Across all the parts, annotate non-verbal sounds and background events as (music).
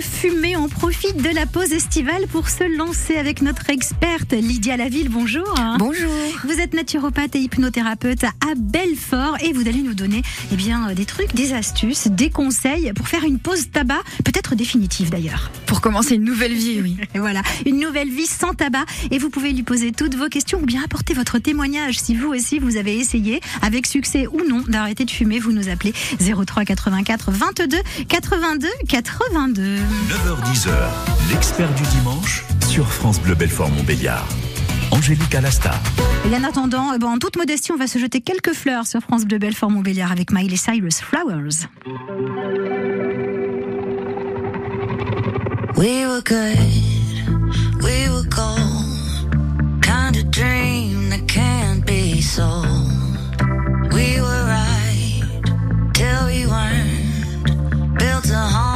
de fumer. On profite de la pause estivale pour se lancer avec notre experte Lydia Laville. Bonjour. Bonjour. Vous êtes naturopathe et hypnothérapeute à Belfort et vous allez nous donner eh bien, des trucs, des astuces, des conseils pour faire une pause tabac, peut-être définitive d'ailleurs. Pour commencer une nouvelle vie, oui. Et (laughs) voilà, une nouvelle vie sans tabac. Et vous pouvez lui poser toutes vos questions ou bien apporter votre témoignage si vous aussi vous avez essayé, avec succès ou non, d'arrêter de fumer. Vous nous appelez 03 84 22 82 82. 9h10h, l'expert du dimanche sur France Bleu Belfort Montbéliard. Angélique Alasta. Et en attendant, eh ben, en toute modestie, on va se jeter quelques fleurs sur France Bleu Belfort Montbéliard avec Miley Cyrus Flowers. We were good, we were gold, kind of dream that can't be sold. We were right till we weren't, built a home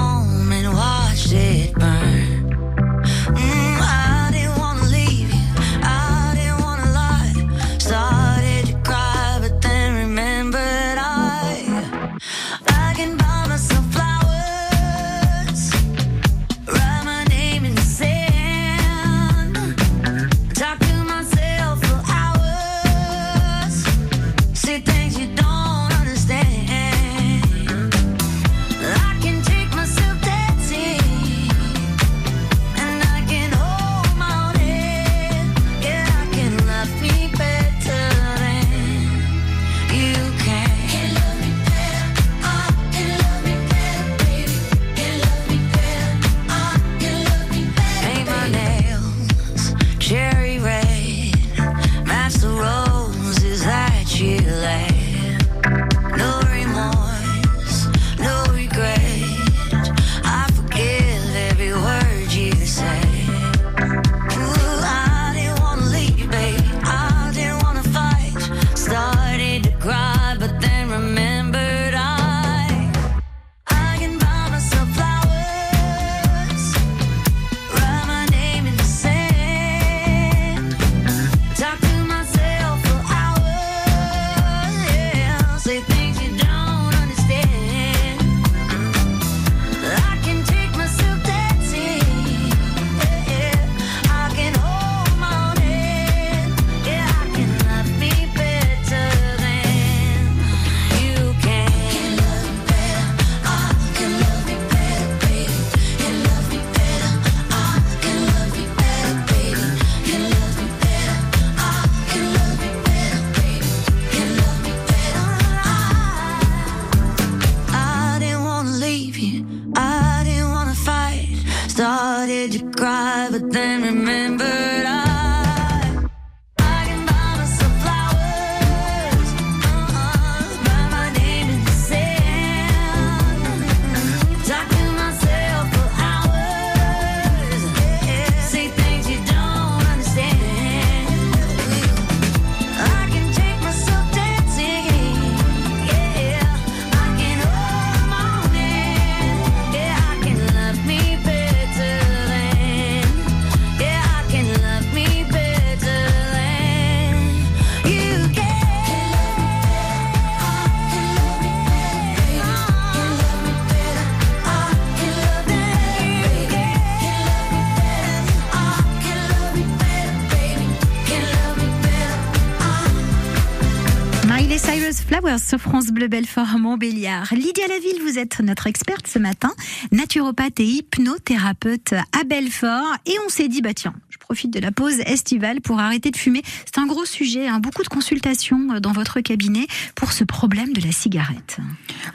sur France Bleu Belfort Montbéliard. Lydia Laville, vous êtes notre experte ce matin, naturopathe et hypnothérapeute à Belfort. Et on s'est dit, bah tiens, profite de la pause estivale pour arrêter de fumer. C'est un gros sujet, hein, beaucoup de consultations dans votre cabinet pour ce problème de la cigarette.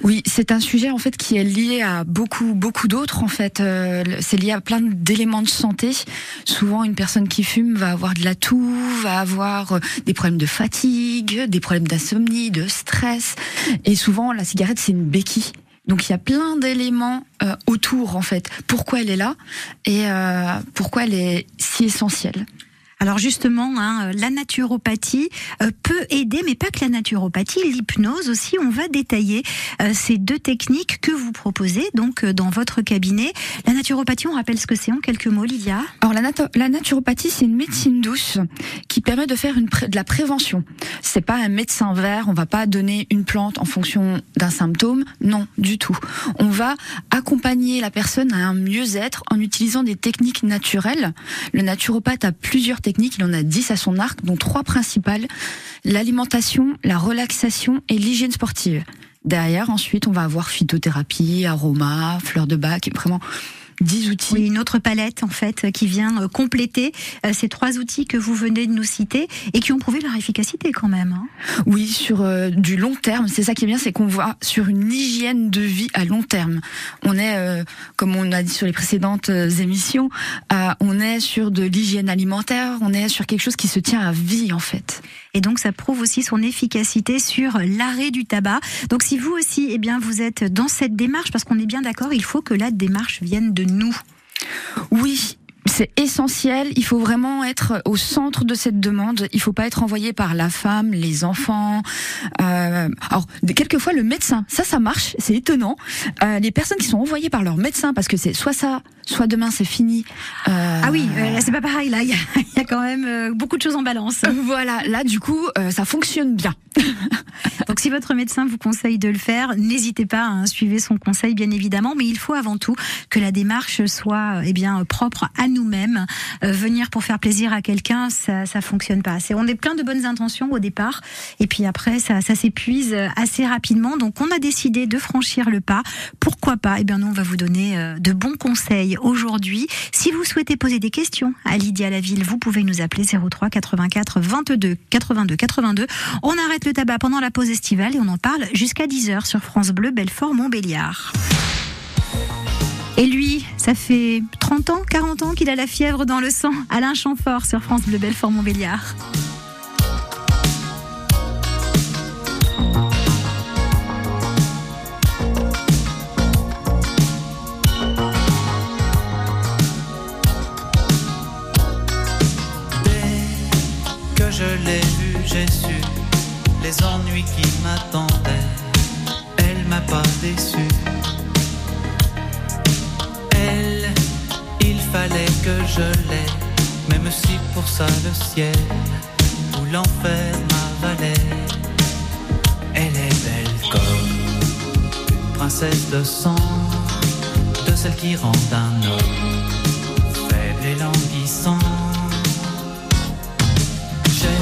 Oui, c'est un sujet en fait qui est lié à beaucoup beaucoup d'autres en fait. Euh, c'est lié à plein d'éléments de santé. Souvent, une personne qui fume va avoir de la toux, va avoir euh, des problèmes de fatigue, des problèmes d'insomnie, de stress. Et souvent, la cigarette c'est une béquille. Donc il y a plein d'éléments euh, autour en fait. Pourquoi elle est là et euh, pourquoi elle est si essentielle? Alors justement, hein, la naturopathie euh, peut aider, mais pas que la naturopathie, l'hypnose aussi. On va détailler euh, ces deux techniques que vous proposez donc euh, dans votre cabinet. La naturopathie, on rappelle ce que c'est en quelques mots, Lydia. Alors la, naturopathie, c'est une médecine douce qui permet de faire une de la prévention. C'est pas un médecin vert, on va pas donner une plante en fonction d'un symptôme, non du tout. On va accompagner la personne à un mieux-être en utilisant des techniques naturelles. Le naturopathe a plusieurs techniques, il en a 10 à son arc, dont trois principales l'alimentation, la relaxation et l'hygiène sportive. Derrière, ensuite, on va avoir phytothérapie, aroma, fleurs de bac, vraiment 10 outils. Oui, une autre palette en fait qui vient euh, compléter euh, ces trois outils que vous venez de nous citer et qui ont prouvé leur efficacité quand même. hein. Oui, sur euh, du long terme. C'est ça qui est bien, c'est qu'on voit sur une hygiène de vie à long terme. On est, euh, comme on a dit sur les précédentes euh, émissions, euh, on est sur de l'hygiène alimentaire. On est sur quelque chose qui se tient à vie en fait. Et donc ça prouve aussi son efficacité sur l'arrêt du tabac. Donc si vous aussi, eh bien, vous êtes dans cette démarche, parce qu'on est bien d'accord, il faut que la démarche vienne de nous. Oui. C'est essentiel. Il faut vraiment être au centre de cette demande. Il faut pas être envoyé par la femme, les enfants. Euh, alors, quelquefois le médecin. Ça, ça marche. C'est étonnant. Euh, les personnes qui sont envoyées par leur médecin, parce que c'est soit ça, soit demain c'est fini. Euh, Ah oui, euh, là, c'est pas pareil, là, il y, a- (laughs) il y a quand même euh, beaucoup de choses en balance. Voilà, là du coup, euh, ça fonctionne bien. (laughs) Donc si votre médecin vous conseille de le faire, n'hésitez pas à suivre son conseil bien évidemment, mais il faut avant tout que la démarche soit euh, eh bien propre à nous-mêmes. Euh, venir pour faire plaisir à quelqu'un, ça ça fonctionne pas. C'est on est plein de bonnes intentions au départ et puis après ça ça s'épuise euh, assez rapidement. Donc on a décidé de franchir le pas. Pourquoi pas? Eh bien nous on va vous donner euh, de bons conseils aujourd'hui. Si vous souhaitez poser des questions à Lydia Laville, vous pouvez nous appeler 03 84 22 82 82. On arrête le tabac pendant la pause estivale et on en parle jusqu'à 10h sur France Bleu Belfort Montbéliard. Et lui, ça fait 30 ans, 40 ans qu'il a la fièvre dans le sang. Alain Chamfort sur France Bleu Belfort Montbéliard. Dès que je l'ai vue, j'ai su les ennuis qui m'attendaient. Elle m'a pas déçu. Que je l'aie, même si pour ça le ciel ou l'enfer m'avalait. Elle est belle comme princesse de sang, de celle qui rend un homme faible et languissant. J'ai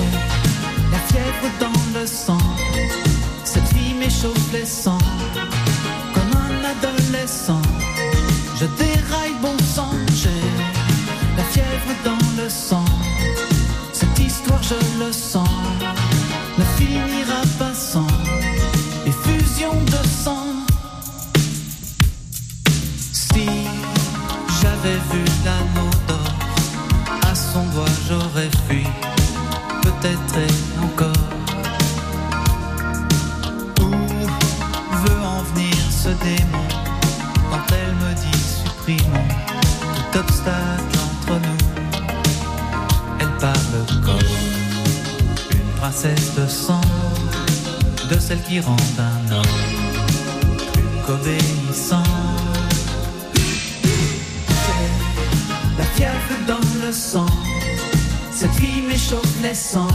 la fièvre dans le sang. Cette fille m'échauffe les sangs. Comme un adolescent, je déraille bon sang. Dans le sang. Cette histoire, je le sens, ne finira pas sans effusion de sang. Si j'avais vu l'anneau de celle qui rend un homme plus qu'obéissant. La fièvre dans le sang, cette fille m'échauffe les sangs.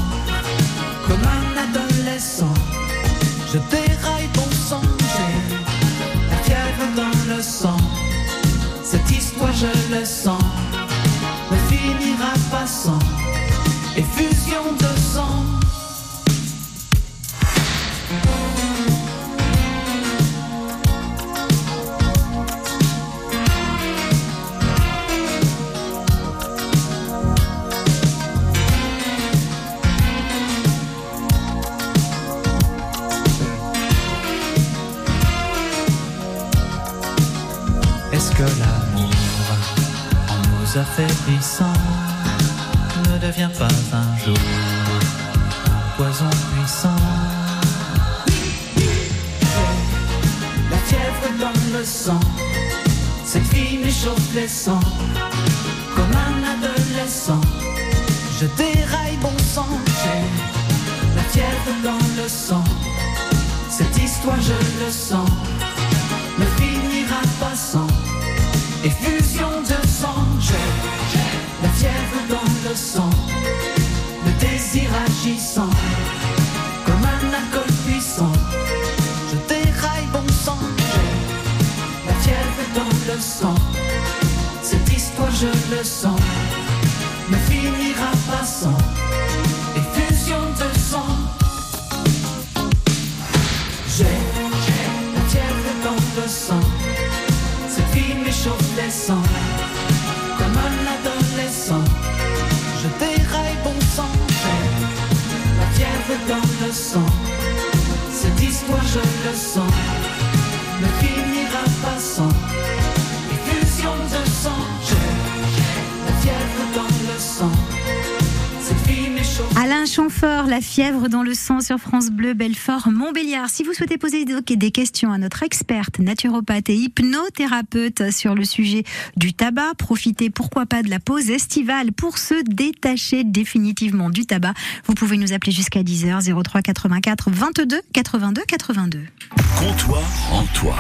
Dans le sang, cette fille m'échauffe les sangs, comme un adolescent. Je déraille bon sang, j'ai la fièvre dans le sang. Cette histoire, je le sens, ne finira pas sans. Effusion de sang. J'ai la fièvre dans le sang, le désir agissant la fièvre dans le sang sur France Bleu, Belfort, Montbéliard. Si vous souhaitez poser des questions à notre experte naturopathe et hypnothérapeute sur le sujet du tabac, profitez pourquoi pas de la pause estivale pour se détacher définitivement du tabac. Vous pouvez nous appeler jusqu'à 10h 03 84 22 82 82. Comptoir en toi.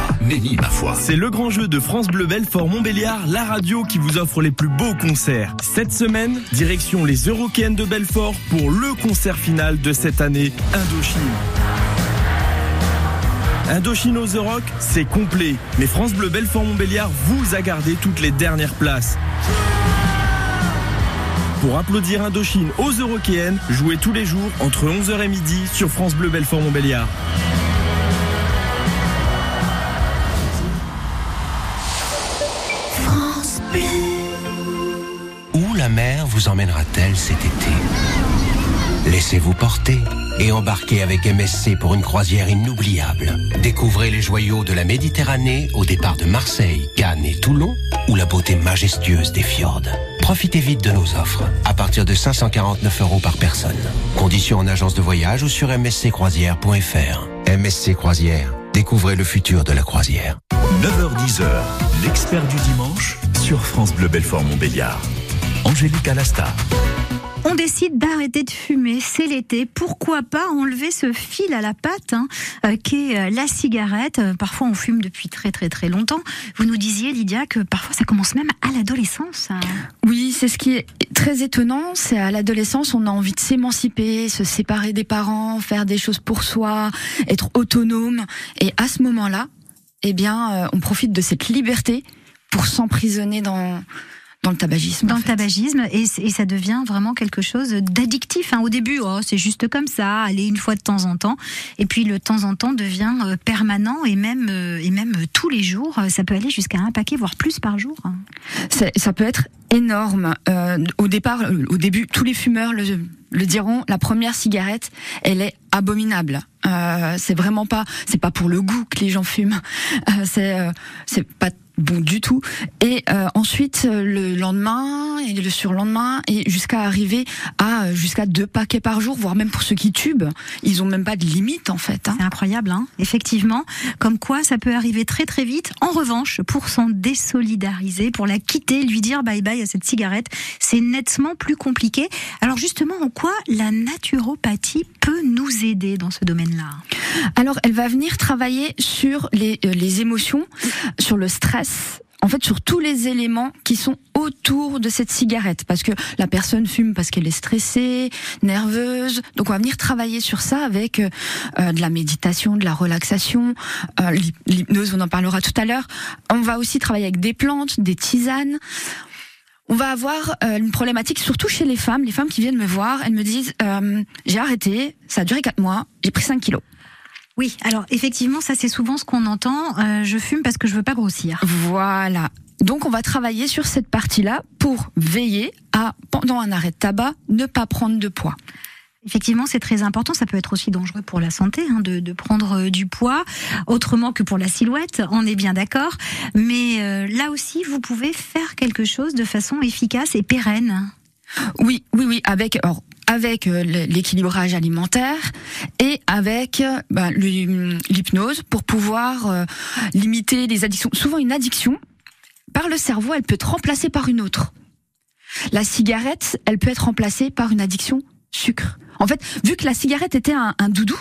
Ma foi. C'est le grand jeu de France Bleu Belfort Montbéliard, la radio qui vous offre les plus beaux concerts. Cette semaine, direction les Eurokéennes de Belfort pour le concert final de cette année, Indochine. Indochine aux The c'est complet. Mais France Bleu Belfort Montbéliard vous a gardé toutes les dernières places. Pour applaudir Indochine aux Eurokéennes, jouez tous les jours entre 11h et midi sur France Bleu Belfort Montbéliard. Où la mer vous emmènera-t-elle cet été? Laissez-vous porter et embarquez avec MSC pour une croisière inoubliable. Découvrez les joyaux de la Méditerranée au départ de Marseille, Cannes et Toulon ou la beauté majestueuse des fjords. Profitez vite de nos offres à partir de 549 euros par personne. Conditions en agence de voyage ou sur msccroisière.fr. MSC Croisière, découvrez le futur de la croisière. 9h10h, l'expert du dimanche sur France Bleu Belfort Montbéliard. Angélique Alasta. On décide d'arrêter de fumer, c'est l'été. Pourquoi pas enlever ce fil à la patte hein, euh, qu'est euh, la cigarette Euh, Parfois on fume depuis très très très longtemps. Vous nous disiez Lydia que parfois ça commence même à l'adolescence. hein. Oui, c'est ce qui est très étonnant. C'est à l'adolescence, on a envie de s'émanciper, se séparer des parents, faire des choses pour soi, être autonome. Et à ce moment-là, eh bien, on profite de cette liberté pour s'emprisonner dans dans le tabagisme. dans le fait. tabagisme et, ça devient vraiment quelque chose d'addictif. hein. Au début, oh, c'est juste comme ça, aller une fois de temps en temps, et puis le temps en temps devient euh, permanent et même euh, et même euh, tous les jours. Ça peut aller jusqu'à un paquet, voire plus par jour. hein. Ça peut être énorme. Euh, au départ, au début, tous les fumeurs le, le diront. La première cigarette, elle est abominable. Euh, c'est vraiment pas, c'est pas pour le goût que les gens fument. Euh, c'est, c'est pas bon du tout. Et euh, ensuite, le lendemain et le surlendemain, et jusqu'à arriver à euh, jusqu'à deux paquets par jour, voire même pour ceux qui tubent, ils ont même pas de limite en fait. hein. C'est incroyable, hein effectivement. Comme quoi, ça peut arriver très très vite. En revanche, pour s'en désolidariser, pour la quitter, lui dire bye bye à cette cigarette, c'est nettement plus compliqué. Alors justement, en quoi la naturopathie peut nous aider dans ce domaine-là? Alors, elle va venir travailler sur les, euh, les émotions, sur le stress. En fait, sur tous les éléments qui sont autour de cette cigarette, parce que la personne fume parce qu'elle est stressée, nerveuse. Donc, on va venir travailler sur ça avec euh, euh, de la méditation, de la relaxation, euh, l'hyp- l'hypnose. On en parlera tout à l'heure. On va aussi travailler avec des plantes, des tisanes. On va avoir euh, une problématique surtout chez les femmes. Les femmes qui viennent me voir, elles me disent euh, j'ai arrêté, ça a duré quatre mois, j'ai pris 5 kilos. Oui, alors effectivement, ça c'est souvent ce qu'on entend. euh, je fume parce que je veux pas grossir. Voilà. Donc on va travailler sur cette partie-là pour veiller à, pendant un arrêt de tabac, ne pas prendre de poids. Effectivement, c'est très important. Ça peut être aussi dangereux pour la santé hein, de, de prendre euh, du poids, autrement que pour la silhouette. On est bien d'accord. Mais euh, là aussi, vous pouvez faire quelque chose de façon efficace et pérenne. Oui, oui, oui, avec alors, avec euh, l'équilibrage alimentaire et avec euh, bah, l'hypnose pour pouvoir euh, limiter les addictions. Souvent, une addiction par le cerveau, elle peut être remplacée par une autre. La cigarette, elle peut être remplacée par une addiction sucre. En fait, vu que la cigarette était un, doudou,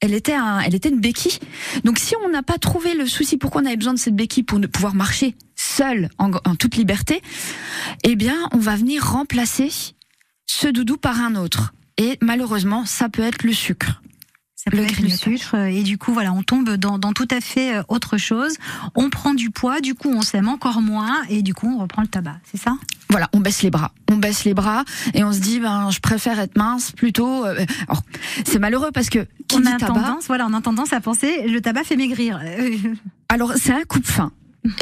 elle était, un, elle était une béquille. Donc si on n'a pas trouvé le souci pourquoi on avait besoin de cette béquille pour ne pouvoir marcher seul en toute liberté, eh bien on va venir remplacer ce doudou par un autre. Et malheureusement, ça peut être le sucre. Ça peut Le être le sucre euh, et du coup voilà on tombe dans, dans tout à fait euh, autre chose. On prend du poids, du coup on s'aime encore moins et du coup on reprend le tabac, c'est ça? Voilà, on baisse les bras. On baisse les bras et on se dit, ben, je préfère être mince plutôt. euh, Alors, c'est malheureux parce que qui On dit a tabac, tendance voilà on a tendance à penser le tabac fait maigrir. Alors, c'est un coupe-fin.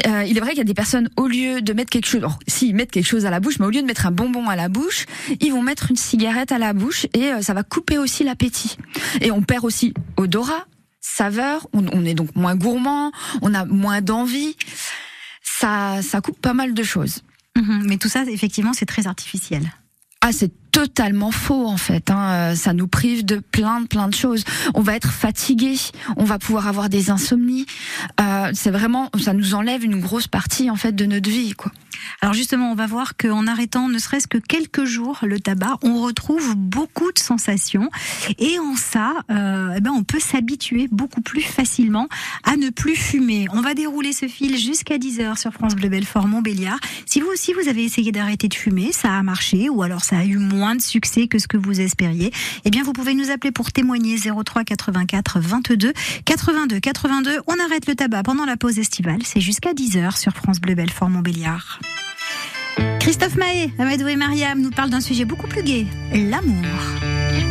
Euh, il est vrai qu'il y a des personnes, au lieu de mettre quelque chose, alors, si, ils mettent quelque chose à la bouche, mais au lieu de mettre un bonbon à la bouche, ils vont mettre une cigarette à la bouche et euh, ça va couper aussi l'appétit. Et on perd aussi odorat, saveur, on, on est donc moins gourmand, on a moins d'envie. Ça, ça coupe pas mal de choses. Mhm, Mais tout ça effectivement c'est très artificiel. Ah, c'est totalement faux en fait. Hein. Euh, Ça nous prive de plein de plein de choses. On va être fatigué, on va pouvoir avoir des insomnies. Euh, c'est vraiment, ça nous enlève une grosse partie en fait de notre vie. Alors justement, on va voir qu'en arrêtant ne serait-ce que quelques jours le tabac, on retrouve beaucoup de sensations. Et en ça, euh, eh ben, on peut s'habituer beaucoup plus facilement à ne plus fumer. On va dérouler ce fil jusqu'à 10h sur France Bleu Belfort Montbéliard. Si vous aussi vous avez essayé d'arrêter de fumer, ça a marché ou alors ça a eu moins de succès que ce que vous espériez, eh bien vous pouvez nous appeler pour témoigner 03 84 22 82 82. On arrête le tabac pendant la pause estivale. C'est jusqu'à 10h sur France Bleu Belfort Montbéliard. Christophe Mahé, Amadou et Mariam nous parlent d'un sujet beaucoup plus gai, l'amour.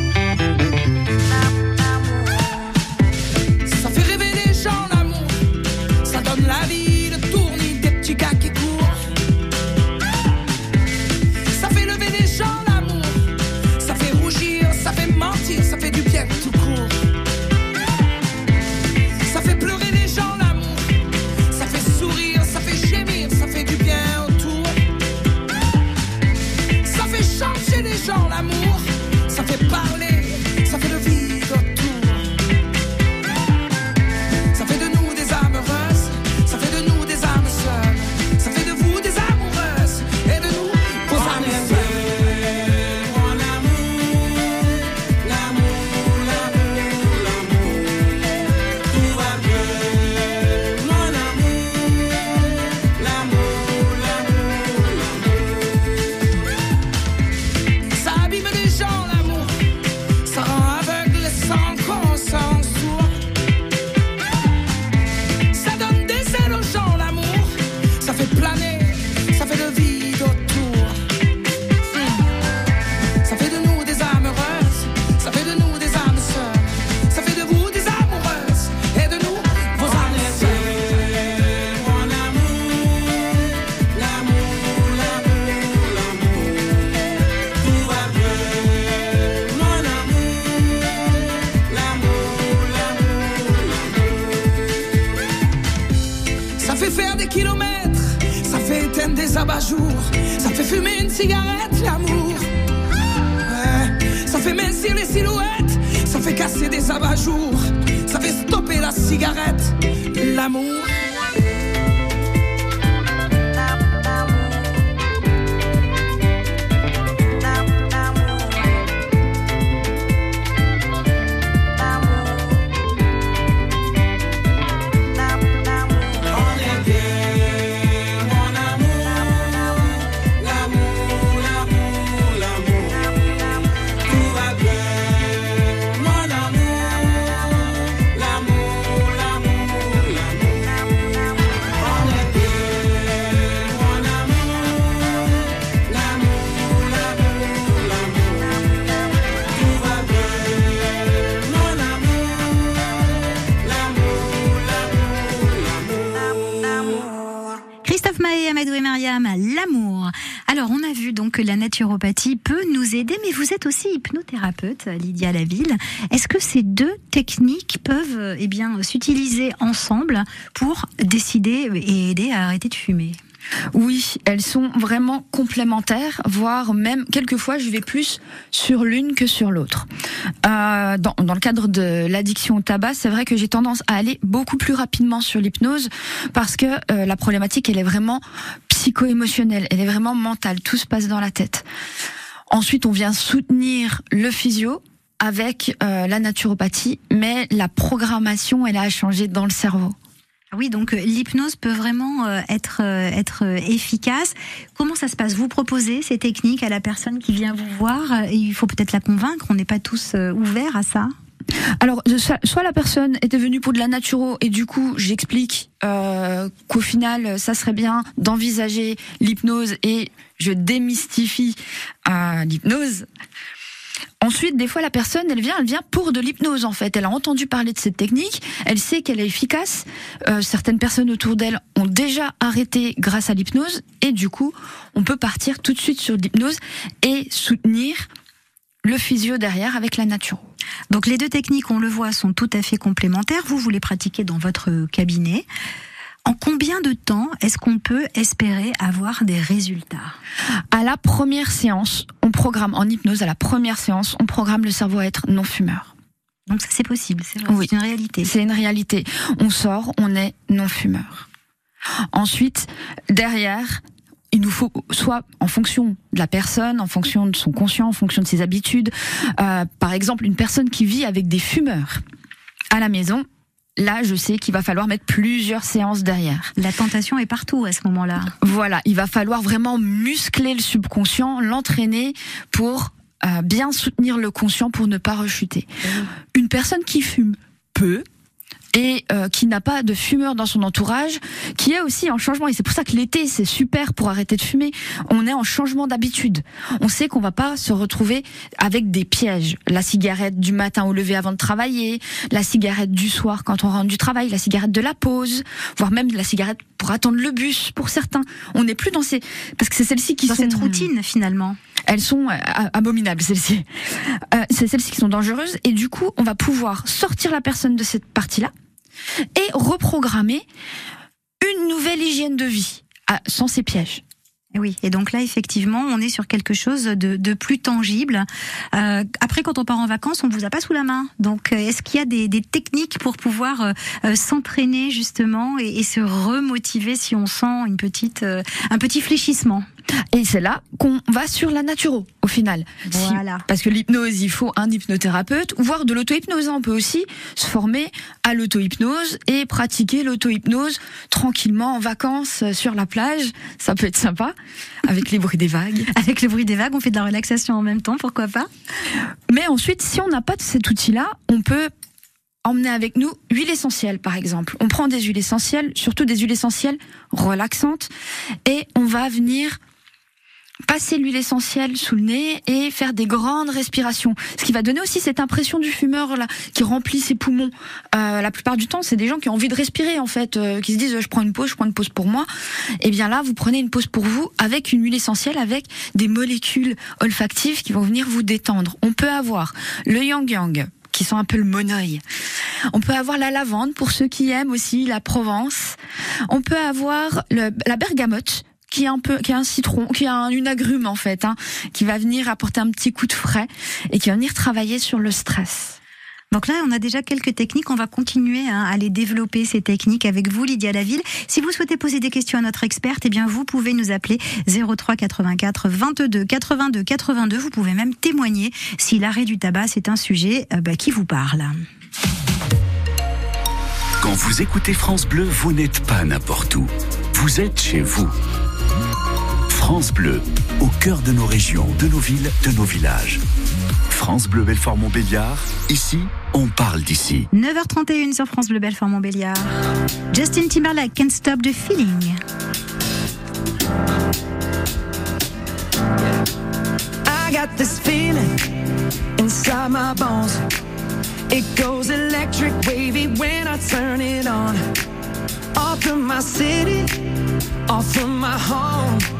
Mahé, Amadou et Mariam, l'amour. Alors, on a vu donc que la naturopathie peut nous aider, mais vous êtes aussi hypnothérapeute, Lydia Laville. Est-ce que ces deux techniques peuvent eh s'utiliser ensemble pour décider et aider à arrêter de fumer? Oui, elles sont vraiment complémentaires, voire même quelquefois je vais plus sur l'une que sur l'autre. Euh, dans, dans le cadre de l'addiction au tabac, c'est vrai que j'ai tendance à aller beaucoup plus rapidement sur l'hypnose parce que euh, la problématique elle est vraiment psycho-émotionnelle, elle est vraiment mentale, tout se passe dans la tête. Ensuite, on vient soutenir le physio avec euh, la naturopathie, mais la programmation elle a changé dans le cerveau. Oui, donc euh, l'hypnose peut vraiment euh, être euh, être efficace. Comment ça se passe? Vous proposez ces techniques à la personne qui vient vous voir? Et il faut peut-être la convaincre. On n'est pas tous ouverts à ça. Alors, soit la personne était venue pour de la naturo et du coup, j'explique qu'au final, ça serait bien d'envisager l'hypnose et je démystifie l'hypnose. Ensuite, des fois, la personne, elle vient, elle vient pour de l'hypnose en fait. Elle a entendu parler de cette technique, elle sait qu'elle est efficace. Euh, certaines personnes autour d'elle ont déjà arrêté grâce à l'hypnose et du coup, on peut partir tout de suite sur l'hypnose et soutenir le physio derrière avec la naturo. Donc les deux techniques, on le voit, sont tout à fait complémentaires. Vous, vous les pratiquez dans votre cabinet. En combien de temps est-ce qu'on peut espérer avoir des résultats? À la première séance, on programme en hypnose, à la première séance, on programme le cerveau à être non fumeur. Donc ça, c'est possible, c'est vrai, Oui. c'est une réalité. C'est une réalité. On sort, on est non fumeur. Ensuite, derrière, il nous faut soit en fonction de la personne, en fonction de son conscient, en fonction de ses habitudes. Euh, par exemple, une personne qui vit avec des fumeurs à la maison. Là, je sais qu'il va falloir mettre plusieurs séances derrière. La tentation est partout à ce moment-là. Voilà, il va falloir vraiment muscler le subconscient, l'entraîner pour euh, bien soutenir le conscient pour ne pas rechuter. Une personne qui fume peu et euh, qui n'a pas de fumeur dans son entourage, qui est aussi en changement. Et c'est pour ça que l'été, c'est super pour arrêter de fumer. On est en changement d'habitude. On sait qu'on va pas se retrouver avec des pièges. La cigarette du matin au lever avant de travailler, la cigarette du soir quand on rentre du travail, la cigarette de la pause, voire même la cigarette pour attendre le bus pour certains. On n'est plus dans ces... Parce que c'est celles-ci qui Dans sont... cette routine, finalement. Elles sont euh, abominables, celles-ci. Euh, c'est celles-ci qui sont dangereuses. Et du coup, on va pouvoir sortir la personne de cette partie-là et reprogrammer une nouvelle hygiène de vie sans ces pièges. Eh Oui, et donc là, effectivement, on est sur quelque chose de, plus tangible. Euh, après, quand on part en vacances, on vous a pas sous la main. Donc, euh, est-ce qu'il y a des, techniques pour pouvoir euh, s'entraîner justement et, se remotiver si on sent une petite, un petit fléchissement? Et c'est là qu'on va sur la naturo, au final. Si- Voilà. parce que l'hypnose, il faut un hypnothérapeute, voire de l'auto-hypnose. On peut aussi se former à l'auto-hypnose et pratiquer l'auto-hypnose tranquillement en vacances euh, sur la plage. Ça peut être sympa, avec les bruits des vagues. (laughs) Avec le bruit des vagues, on fait de la relaxation en même temps, pourquoi pas? Mais ensuite, si on n'a pas de cet outil-là, on peut emmener avec nous huile essentielle, par exemple. On prend des huiles essentielles, surtout des huiles essentielles relaxantes, et on va venir passer l'huile essentielle sous le nez et faire des grandes respirations. Ce qui va donner aussi cette impression du fumeur là qui remplit ses poumons. Euh, la plupart du temps, c'est des gens qui ont envie de respirer en fait, euh, qui se disent je prends une pause, je prends une pause pour moi. Et bien là, vous prenez une pause pour vous avec une huile essentielle, avec des molécules olfactives qui vont venir vous détendre. On peut avoir le yang yang qui sont un peu le monoeil. On peut avoir la lavande pour ceux qui aiment aussi la Provence. On peut avoir le- la bergamote qui est un peu, qui est un citron, qui est un, une agrume en fait, hein, qui va venir apporter un petit coup de frais et qui va venir travailler sur le stress. Donc là, on a déjà quelques techniques. On va continuer hein, à les développer, ces techniques, avec vous, Lydia Laville. Si vous souhaitez poser des questions à notre experte, eh bien, vous pouvez nous appeler 03 84 22 82 82. Vous pouvez même témoigner si l'arrêt du tabac, c'est un sujet euh, bah, qui vous parle. Quand vous écoutez France Bleu, vous n'êtes pas n'importe où. Vous êtes chez vous. France Bleu, au cœur de nos régions, de nos villes, de nos villages. France Bleu Belfort Montbéliard, ici, on parle d'ici. 9h31 sur France Bleu Belfort Montbéliard. Justin Timberlake, Can't Stop the Feeling. I got this feeling inside my bones. It goes electric wavy when I turn it on. Off from my city, off from my home.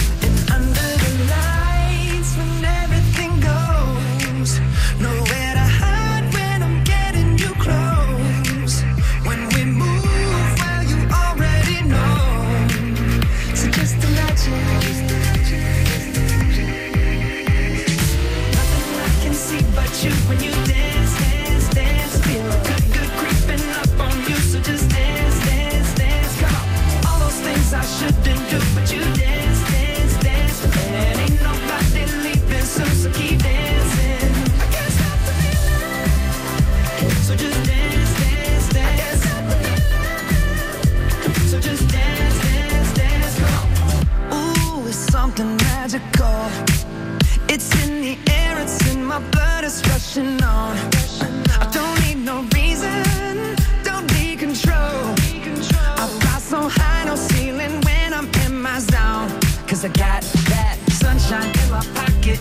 Cause I got that sunshine in my pocket,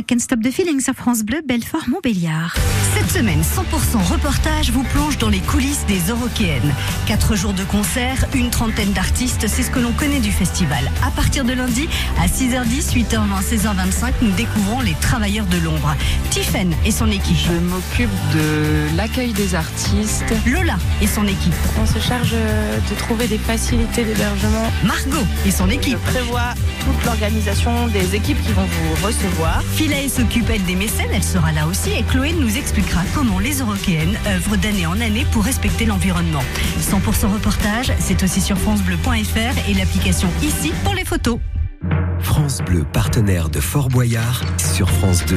Timberlake, Can't Stop the Feeling sur France Bleu, Belfort, Montbéliard. Cette semaine, 100% reportage vous plonge dans les coulisses des Eurokéennes. Quatre jours de concert, une trentaine d'artistes, c'est ce que l'on connaît du festival. À partir de lundi, à 6h10, 8h20, 16h25, nous découvrons les travailleurs de l'ombre. Tiffen et son équipe. Je m'occupe de l'accueil des artistes. Lola et son équipe. On se charge de trouver des facilités d'hébergement. Margot et son Je équipe. prévois toute l'organisation des équipes qui vont vous recevoir. Philae s'occupe elle des mécènes, elle sera là aussi et Chloé nous expliquera comment les Eurokéennes œuvrent d'année en année pour respecter l'environnement. 100% reportage, c'est aussi sur francebleu.fr et l'application ici pour les photos. France Bleu, partenaire de Fort Boyard, sur France 2.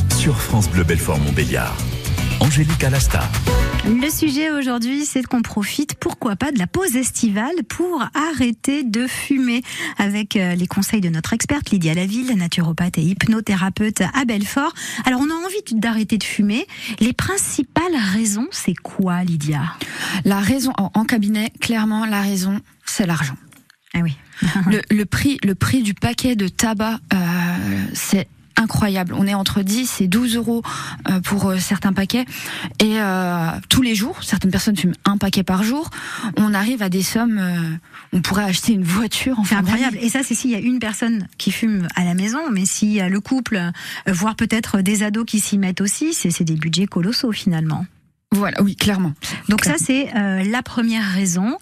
sur France Bleu Belfort Montbéliard. Angélique Alasta. Le sujet aujourd'hui, c'est qu'on profite, pourquoi pas, de la pause estivale pour arrêter de fumer avec euh, les conseils de notre experte Lydia Laville, naturopathe et hypnothérapeute à Belfort. Alors, on a envie d'arrêter de fumer. Les principales raisons, c'est quoi, Lydia? La raison, en, en cabinet, clairement, la raison, c'est l'argent. Ah oui. le, le prix, le prix du paquet de tabac, euh, c'est incroyable. On est entre 10 et 12 euros euh, pour euh, certains paquets. Et euh, tous les jours, certaines personnes fument un paquet par jour. On arrive à des sommes, euh, on pourrait acheter une voiture en C'est incroyable. Et ça, c'est s'il y a une personne qui fume à la maison, mais s'il y a le couple, voire peut-être des ados qui s'y mettent aussi, c'est des budgets colossaux finalement. Voilà, oui, clairement. Donc ça, c'est euh, la première raison.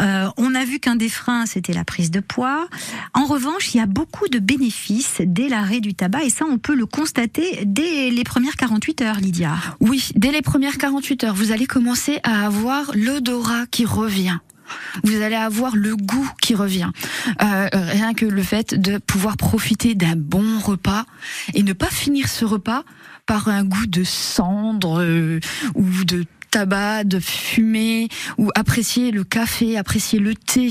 Euh, on a vu qu'un des freins, c'était la prise de poids. En revanche, il y a beaucoup de bénéfices dès l'arrêt du tabac, et ça, on peut le constater dès les premières 48 heures, Lydia. Oui, dès les premières 48 heures, vous allez commencer à avoir l'odorat qui revient. Vous allez avoir le goût qui revient. Euh, rien que le fait de pouvoir profiter d'un bon repas et ne pas finir ce repas par un goût de cendre euh, ou de tabac, de fumer, ou apprécier le café, apprécier le thé,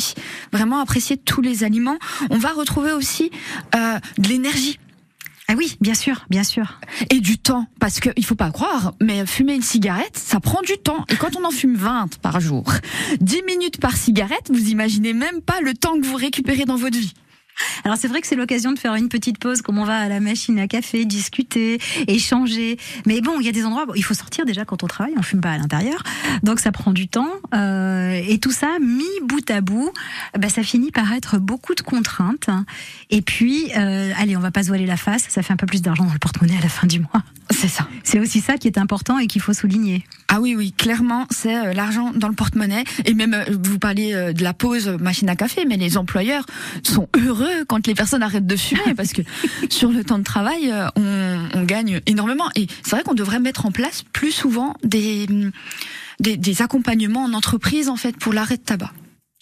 vraiment apprécier tous les aliments, on va retrouver aussi euh, de l'énergie. Ah oui, bien sûr, bien sûr. Et du temps, parce que il faut pas croire, mais fumer une cigarette, ça prend du temps. Et quand on en fume 20 par jour, 10 minutes par cigarette, vous imaginez même pas le temps que vous récupérez dans votre vie. Alors c'est vrai que c'est l'occasion de faire une petite pause, comme on va à la machine à café, discuter, échanger. Mais bon, il y a des endroits, où il faut sortir déjà quand on travaille, on fume pas à l'intérieur, donc ça prend du temps. euh, et tout ça mis bout à bout, bah, ça finit par être beaucoup de contraintes. Et puis, euh, allez, on va pas se voiler la face, ça fait un peu plus d'argent dans le porte-monnaie à la fin du mois. (laughs) C'est ça. C'est aussi ça qui est important et qu'il faut souligner. Ah oui, oui, clairement, c'est euh, l'argent dans le porte-monnaie. Et même, vous parliez euh, de la pause machine à café, mais les employeurs sont heureux quand les personnes arrêtent de fumer, (laughs) parce que sur le temps de travail, euh, on, on gagne énormément. Et c'est vrai qu'on devrait mettre en place plus souvent des, des, des accompagnements en entreprise, en fait, pour l'arrêt de tabac.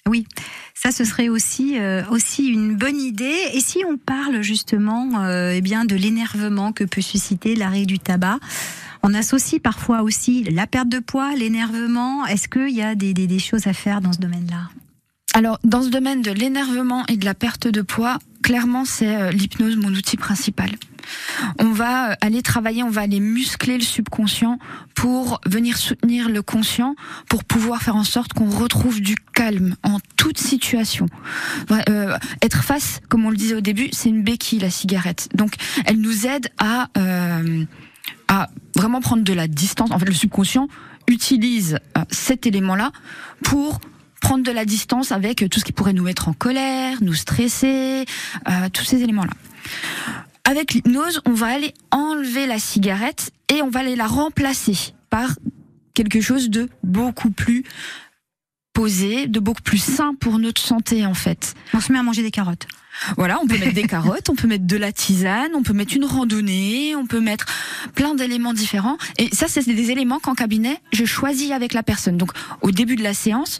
Oui, ça ce serait aussi euh, aussi une bonne idée. Et si on parle justement euh, eh bien de l'énervement que peut susciter l'arrêt du tabac, on associe parfois aussi la perte de poids, l'énervement. Est-ce qu'il y a des, des, des choses à faire dans ce domaine-là? Alors, dans ce domaine de l'énervement et de la perte de poids, clairement, c'est euh, l'hypnose mon outil principal. On va euh, aller travailler, on va aller muscler le subconscient pour venir soutenir le conscient, pour pouvoir faire en sorte qu'on retrouve du calme en toute situation. Euh, être face, comme on le disait au début, c'est une béquille la cigarette. Donc, elle nous aide à euh, à vraiment prendre de la distance. En fait, le subconscient utilise euh, cet élément-là pour prendre de la distance avec tout ce qui pourrait nous mettre en colère, nous stresser, euh, tous ces éléments-là. Avec l'hypnose, on va aller enlever la cigarette et on va aller la remplacer par quelque chose de beaucoup plus posé, de beaucoup plus sain pour notre santé en fait. On se met à manger des carottes. Voilà, on peut mettre des (laughs) carottes, on peut mettre de la tisane, on peut mettre une randonnée, on peut mettre plein d'éléments différents. Et ça, c'est des éléments qu'en cabinet, je choisis avec la personne. Donc, au début de la séance,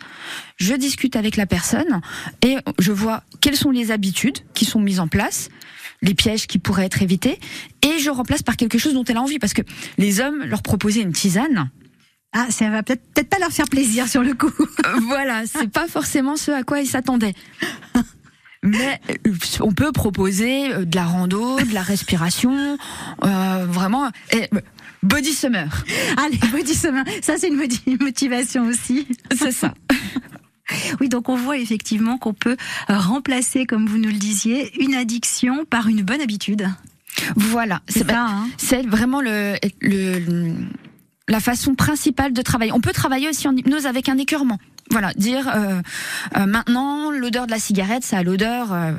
je discute avec la personne et je vois quelles sont les habitudes qui sont mises en place, les pièges qui pourraient être évités, et je remplace par quelque chose dont elle a envie. Parce que les hommes, leur proposer une tisane, Ah, ça va peut-être pas leur faire plaisir sur le coup. (laughs) voilà, c'est (laughs) pas forcément ce à quoi ils s'attendaient. Mais euh, on peut proposer euh, de la rando, de la respiration, euh, vraiment. Et, body summer, (laughs) Allez, body summer, ça c'est une moti- motivation aussi. c'est ça. (laughs) Oui, donc on voit effectivement qu'on peut remplacer, comme vous nous le disiez, une addiction par une bonne habitude. Voilà, C'est ça, hein c'est vraiment le, le la façon principale de travailler. On peut travailler aussi en hypnose avec un écœurement. Voilà, dire euh, euh, maintenant l'odeur de la cigarette, ça a l'odeur. euh,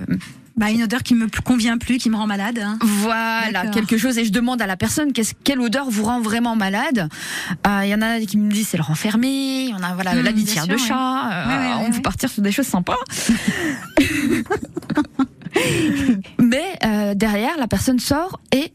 Bah, une odeur qui me convient plus, qui me rend malade. hein. Voilà, quelque chose. Et je demande à la personne qu'est-ce, quelle odeur vous rend vraiment malade. Euh, Il y en a qui me disent c'est le renfermé. Il y en a voilà Mmh, la litière de ouais. chat. euh, Ouais, ouais, on peut partir sur des choses sympas. (laughs) Mais euh, derrière, la personne sort et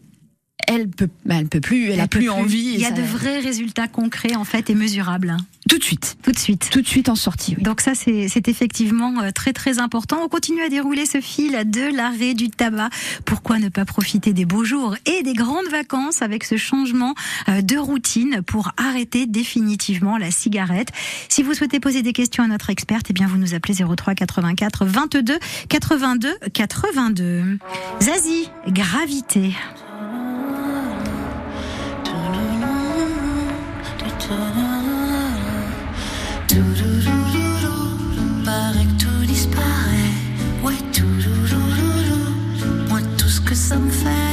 elle peut, bah, elle peut plus, elle, a plus envie. Il y a ça- de vrais résultats concrets en fait et mesurables. Tout de suite, Tout de suite. tout de suite en sortie. oui. Donc ça, c'est c'est effectivement euh, très très important. On continue à dérouler ce fil de l'arrêt du tabac. Pourquoi ne pas profiter des beaux jours et des grandes vacances avec ce changement euh, de routine pour arrêter définitivement la cigarette? Si vous souhaitez poser des questions à notre experte, eh bien vous nous appelez 03 84 22 82 82. Zazie, gravité. Tout ce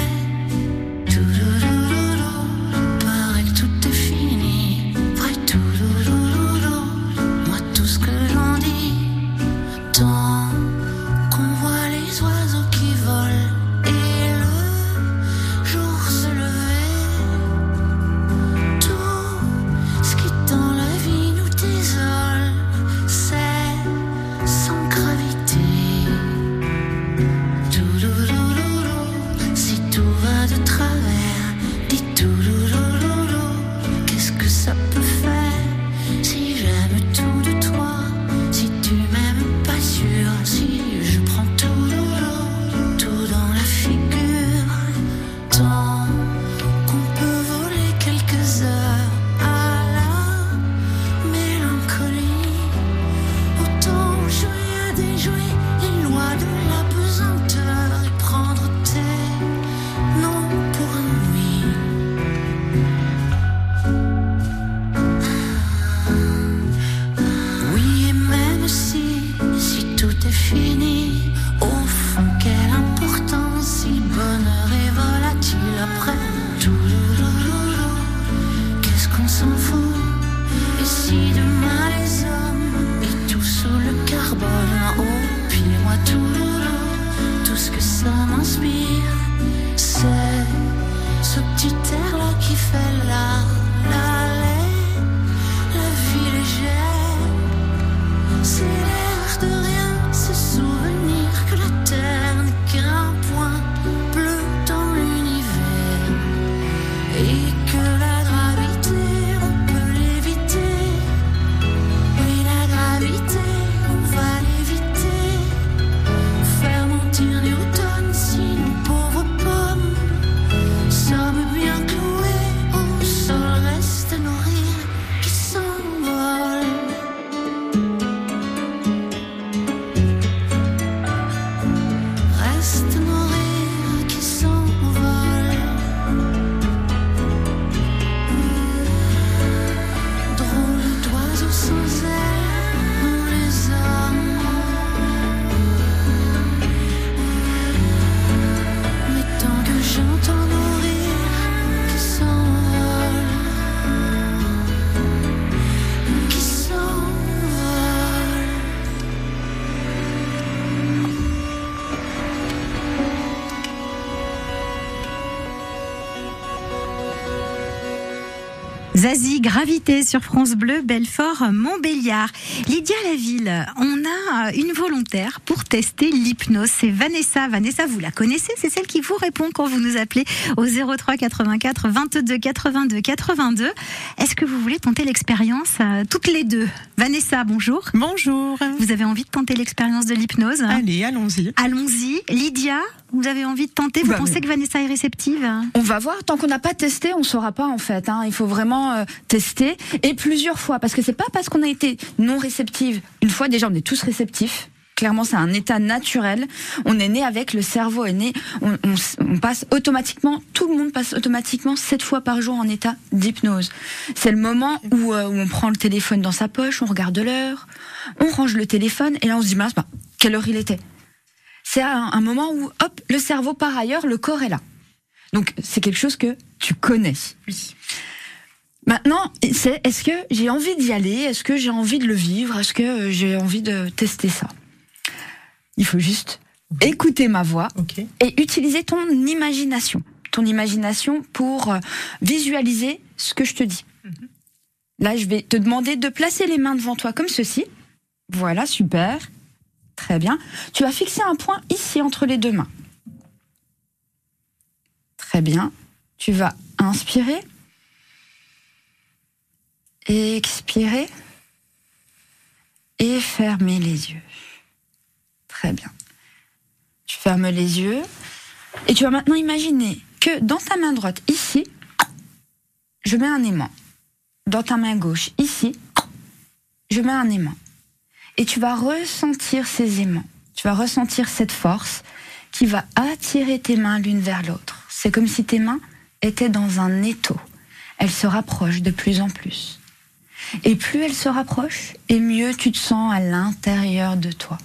Gravité sur France Bleu, Belfort, Montbéliard. Lydia Laville, on a une volontaire pour tester l'hypnose. C'est Vanessa. Vanessa, vous la connaissez? C'est celle qui vous répond quand vous nous appelez au 03 84 22 82 82. Est-ce que vous voulez tenter l'expérience euh, toutes les deux? Vanessa, bonjour. Bonjour. Vous avez envie de tenter l'expérience de l'hypnose? Allez, allons-y. Allons-y. Lydia, vous avez envie de tenter? Vous Bah, pensez que Vanessa est réceptive? On va voir. Tant qu'on n'a pas testé, on saura pas en fait. hein. Il faut vraiment euh, tester et plusieurs fois parce que c'est pas parce qu'on a été non réceptive une fois. Déjà, on est tous réceptifs. Clairement, c'est un état naturel. On est né avec, le cerveau est né. On, passe automatiquement, tout le monde passe automatiquement sept fois par jour en état d'hypnose. C'est le moment où, euh, on prend le téléphone dans sa poche, on regarde l'heure, on range le téléphone et là on se dit mince, bah, quelle heure il était. C'est un, un moment où, hop, le cerveau part ailleurs, le corps est là. Donc c'est quelque chose que tu connais. Maintenant, c'est est-ce que j'ai envie d'y aller? Est-ce que j'ai envie de le vivre? Est-ce que euh, j'ai envie de tester ça? Il faut juste écouter ma voix et utiliser ton imagination. Ton imagination pour euh, visualiser ce que je te dis. Là, je vais te demander de placer les mains devant toi comme ceci. Voilà, super. Très bien. Tu vas fixer un point ici entre les deux mains. Très bien. Tu vas inspirer. Expirer. Et fermer les yeux. Très bien. Tu fermes les yeux. Et tu vas maintenant imaginer que dans ta main droite, ici, je mets un aimant. Dans ta main gauche, ici, je mets un aimant. Et tu vas ressentir ces aimants. Tu vas ressentir cette force qui va attirer tes mains l'une vers l'autre. C'est comme si tes mains étaient dans un étau. Elles se rapprochent de plus en plus. Et plus elles se rapprochent, et mieux tu te sens à l'intérieur de toi.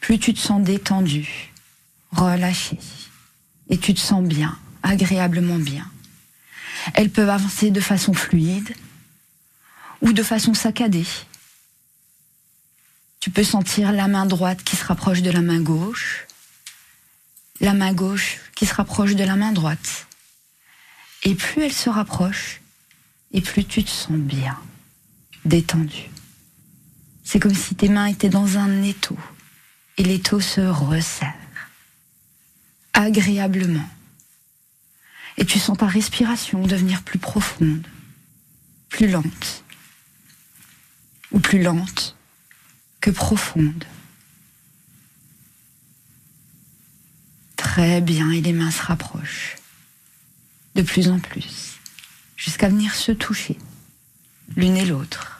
Plus tu te sens détendu, relâché. Et tu te sens bien, agréablement bien. Elles peuvent avancer de façon fluide ou de façon saccadée. Tu peux sentir la main droite qui se rapproche de la main gauche, la main gauche qui se rapproche de la main droite. Et plus elle se rapproche, et plus tu te sens bien, détendu. C'est comme si tes mains étaient dans un étau, et l'étau se resserre, agréablement. Et tu sens ta respiration devenir plus profonde, plus lente, ou plus lente que profonde. Très bien, et les mains se rapprochent de plus en plus, jusqu'à venir se toucher, l'une et l'autre.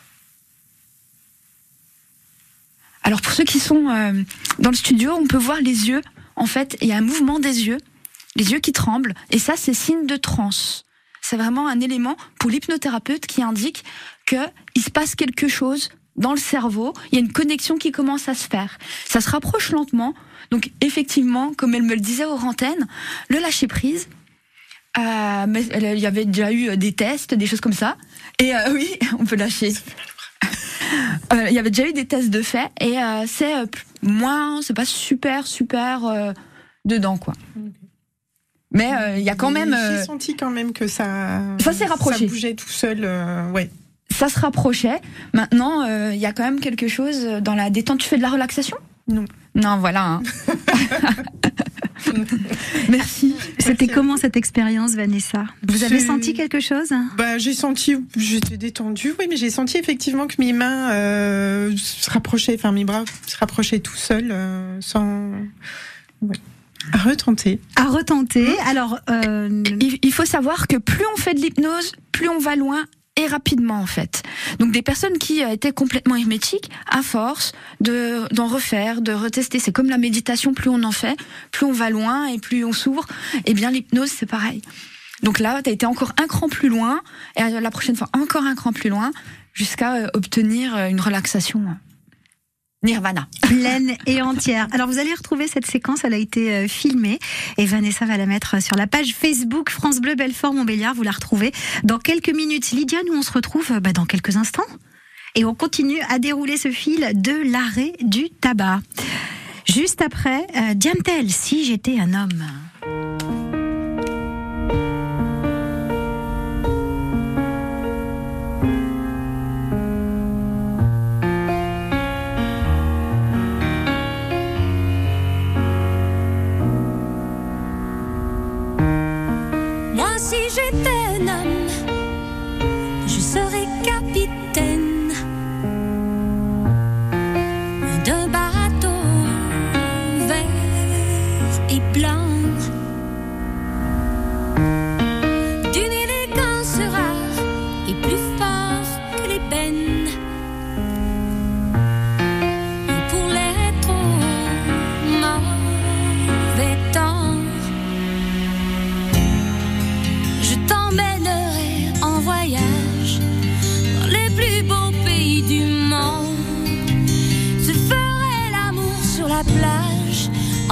Alors pour ceux qui sont euh, dans le studio, on peut voir les yeux. En fait, il y a un mouvement des yeux, les yeux qui tremblent, et ça, c'est signe de transe. C'est vraiment un élément pour l'hypnothérapeute qui indique que il se passe quelque chose dans le cerveau, il y a une connexion qui commence à se faire. Ça se rapproche lentement. Donc effectivement, comme elle me le disait aux antennes, le lâcher prise. euh, mais il y avait déjà eu des tests, des choses comme ça. Et euh, (laughs) oui, on peut lâcher. Euh, Il y avait déjà eu des tests de fait et euh, c'est euh, moins, c'est pas super super dedans quoi. Mais euh, il y a quand même. euh, J'ai senti quand même que ça. Ça s'est rapproché. Ça bougeait tout seul. euh, ouais. ça se rapprochait. Maintenant, il y a quand même quelque chose dans la détente. Tu fais de la relaxation? Non. Non, voilà. hein. (laughs) Merci. C'était comment cette expérience, Vanessa? Vous avez senti quelque chose? Bah, j'ai senti, j'étais détendue, oui, mais j'ai senti effectivement que mes mains euh, se rapprochaient, enfin mes bras se rapprochaient tout seuls, euh, sans. Ouais. À retenter. À retenter. Alors, euh, Il, il faut savoir que plus on fait de l'hypnose, plus on va loin et rapidement en fait. Donc des personnes qui euh, étaient complètement hermétiques, à force de d'en refaire, de retester, c'est comme la méditation, plus on en fait, plus on va loin et plus on s'ouvre. Et bien l'hypnose c'est pareil. Donc là, tu as été encore un cran plus loin et euh, la prochaine fois encore un cran plus loin jusqu'à euh, obtenir une relaxation nirvana. pleine et entière. Alors vous allez retrouver cette séquence, elle a été euh, filmée et Vanessa va la mettre sur la page Facebook France Bleu Belfort Montbéliard. Vous la retrouvez dans quelques minutes. Lydia, nous on se retrouve euh, bah, dans quelques instants et on continue à dérouler ce fil de l'arrêt du tabac. Juste après, euh, Diantel, si j'étais un homme. Moi,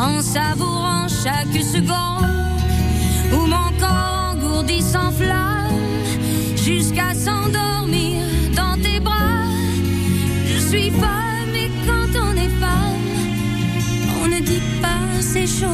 en savourant chaque seconde où mon corps engourdi s'enflamme jusqu'à s'endormir dans tes bras. Je suis femme et quand on est femme, on ne dit pas ces choses-là.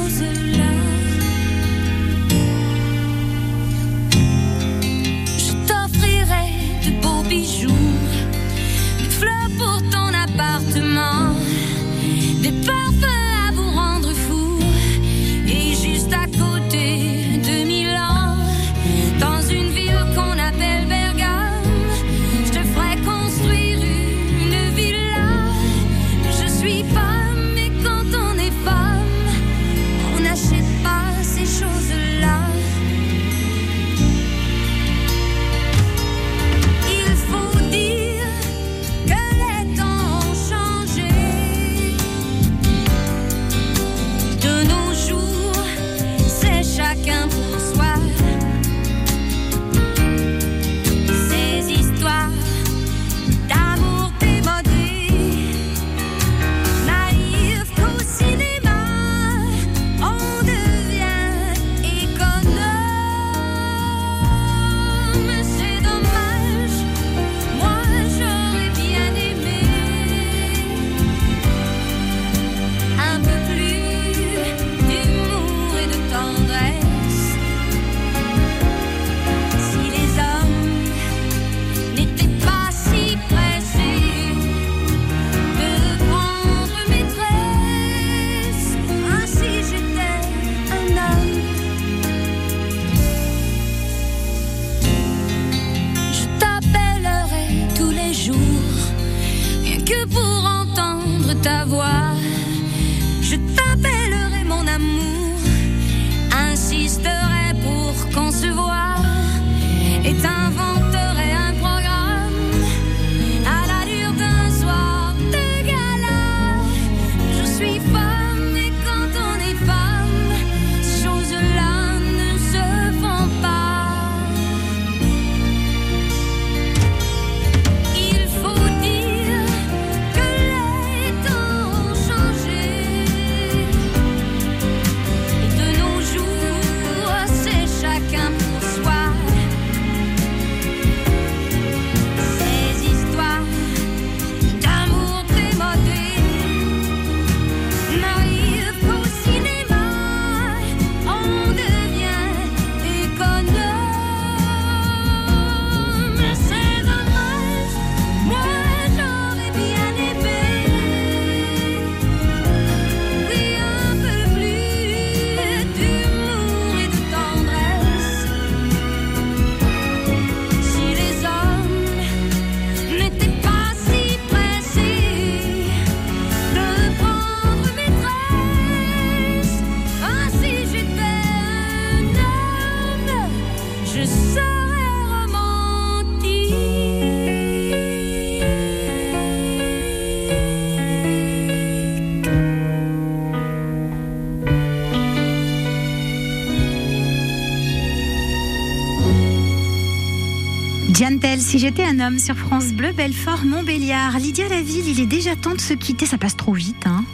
J'étais un homme sur France Bleu, Belfort, Montbéliard. Lydia Laville, il est déjà temps de se quitter, ça passe trop vite, hein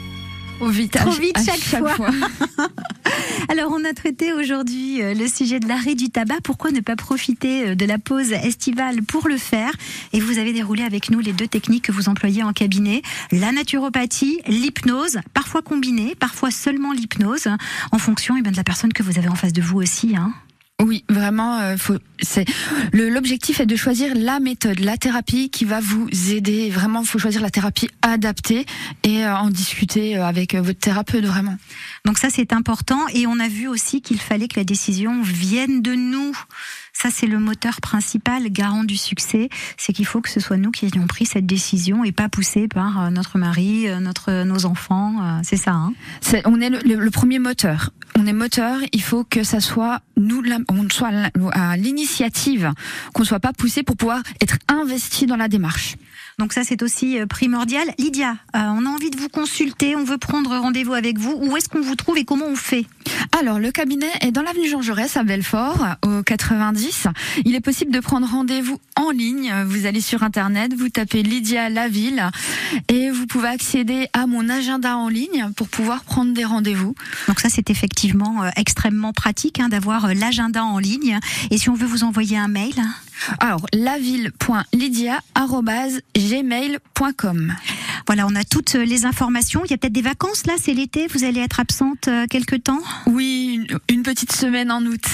Trop vite, Trop à- vite à chaque, fois. (laughs) Alors, on a traité aujourd'hui euh, le sujet de l'arrêt du tabac. Pourquoi ne pas profiter euh, de la pause estivale pour le faire? Et vous avez déroulé avec nous les deux techniques que vous employez en cabinet la naturopathie, l'hypnose, parfois combinée, parfois seulement l'hypnose, en fonction eh bien, de la personne que vous avez en face de vous aussi. Hein. Oui, vraiment, euh, c'est l'objectif est de choisir la méthode, la thérapie qui va vous aider. Vraiment, il faut choisir la thérapie adaptée et euh, en discuter euh, avec euh, votre thérapeute vraiment. Donc ça, c'est important. Et on a vu aussi qu'il fallait que la décision vienne de nous. Ça, c'est le moteur principal, garant du succès. C'est qu'il faut que ce soit nous qui ayons pris cette décision et pas poussé par euh, notre mari, euh, notre, nos enfants. euh, C'est ça. Hein on est le, le- le premier moteur. On est moteur. Il faut que ça soit nous, on soit à l'initiative, qu'on soit pas poussé pour pouvoir être investi dans la démarche. Donc ça, c'est aussi euh, primordial. Lydia, euh, on a envie de vous consulter, on veut prendre rendez-vous avec vous. Où est-ce qu'on vous trouve et comment on fait? Alors, le cabinet est dans l'avenue Jean Jaurès à Belfort, au 90. Il est possible de prendre rendez-vous en ligne. Vous allez sur Internet, vous tapez Lydia Laville et vous pouvez accéder à mon agenda en ligne pour pouvoir prendre des rendez-vous. Donc ça, c'est effectivement euh, extrêmement pratique hein, d'avoir l'agenda en ligne. Et si on veut vous envoyer un mail Alors, laville.lydia.gmail.com Voilà, on a toutes les informations. Il y a peut-être des vacances là, c'est l'été. Vous allez être absente euh, quelque temps? Oui, une, une petite semaine en août.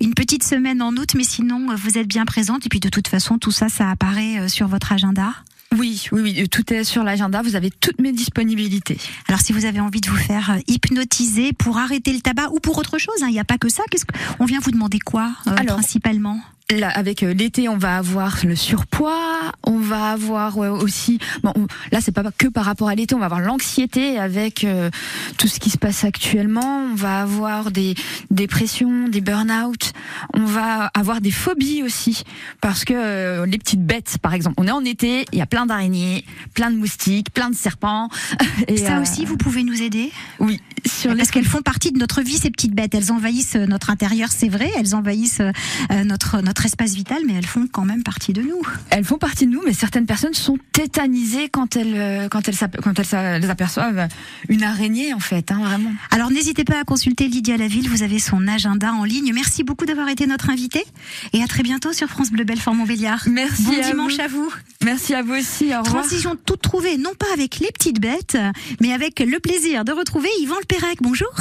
Une petite semaine en août, mais sinon euh, vous êtes bien présente. Et puis de toute façon, tout ça, ça apparaît euh, sur votre agenda. Oui, oui, oui, tout est sur l'agenda. Vous avez toutes mes disponibilités. Alors si vous avez envie de vous faire euh, hypnotiser pour arrêter le tabac ou pour autre chose, hein, il n'y a pas que ça. Qu'est-ce qu'on vient vous demander quoi euh, Alors, principalement? Là, avec euh, l'été, on va avoir le surpoids, on va avoir aussi. Bon, on- là, c'est pas que par rapport à l'été, on va avoir l'anxiété avec euh, tout ce qui se passe actuellement. On va avoir des dépressions, des burn-out. On va avoir des phobies aussi, parce que euh, les petites bêtes, par exemple, on est en été, il y a plein d'araignées, plein de moustiques, plein de serpents. (laughs) Et, Ça euh, aussi, vous pouvez nous aider? Oui, sur les Parce qu'elles font partie de notre vie, ces petites bêtes. Elles envahissent notre intérieur, c'est vrai. Elles envahissent euh, notre, notre espace vital, mais elles font quand même partie de nous. Elles font partie de nous, mais certaines personnes sont tétanisées quand elles euh, quand elles quand elles aperçoivent une araignée en fait, hein, vraiment. Alors n'hésitez pas à consulter Lydia Laville, vous avez son agenda en ligne. Merci beaucoup d'avoir été notre invité et à très bientôt sur France Bleu Belfort Montbéliard. Merci Bon à dimanche vous. à vous. Merci à vous aussi. Au revoir. Transition toute trouvée, non pas avec les petites bêtes, mais avec le plaisir de retrouver Yvan Le Pérec. Bonjour.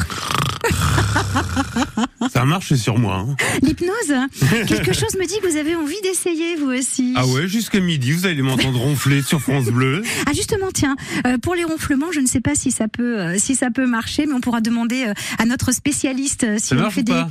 Ça marche sur moi. hein. L'hypnose. (laughs) Quelque chose me dit que vous avez envie d'essayer vous aussi. Ah ouais, jusqu'à midi, vous allez m'entendre (laughs) ronfler sur France Bleu. Ah justement tiens euh, pour les ronflements je ne sais pas si ça peut euh, si ça peut marcher mais on pourra demander euh, à notre spécialiste si Ça on fait des pas?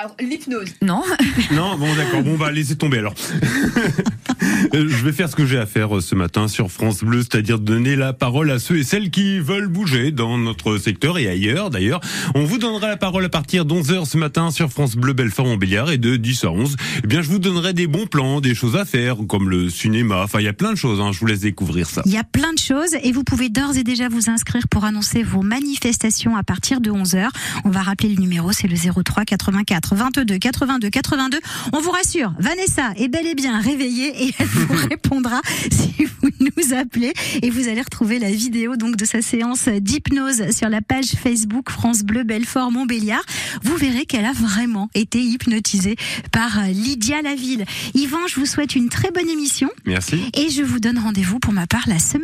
Alors l'hypnose. Non. (laughs) Non, bon d'accord, bon bah laissez tomber alors. (laughs) Je vais faire ce que j'ai à faire euh, ce matin sur France Bleu, c'est-à-dire donner la parole à ceux et celles qui veulent bouger dans notre secteur et ailleurs d'ailleurs. On vous donnera la parole à partir d'11h ce matin sur France Bleu Belfort Montbéliard et de 10 à 11. Eh bien je vous donnerai des bons plans, des choses à faire comme le cinéma, enfin il y a plein de choses, hein. je vous laisse découvrir ça. Il y a plein de choses et vous pouvez d'ores et déjà vous inscrire pour annoncer vos manifestations à partir de 11h. On va rappeler le numéro, c'est le 03 84 22 82 82. On vous rassure, Vanessa est bel et bien réveillée et elle vous (laughs) répondra si vous nous appelez et vous allez retrouver la vidéo donc de sa séance d'hypnose sur la page Facebook France Bleu Belfort Montbéliard. Vous verrez qu'elle a vraiment été hypnotisée par euh, Lydia Laville. Yvan, je vous souhaite une très bonne émission Merci. et je vous donne rendez-vous pour ma part la semaine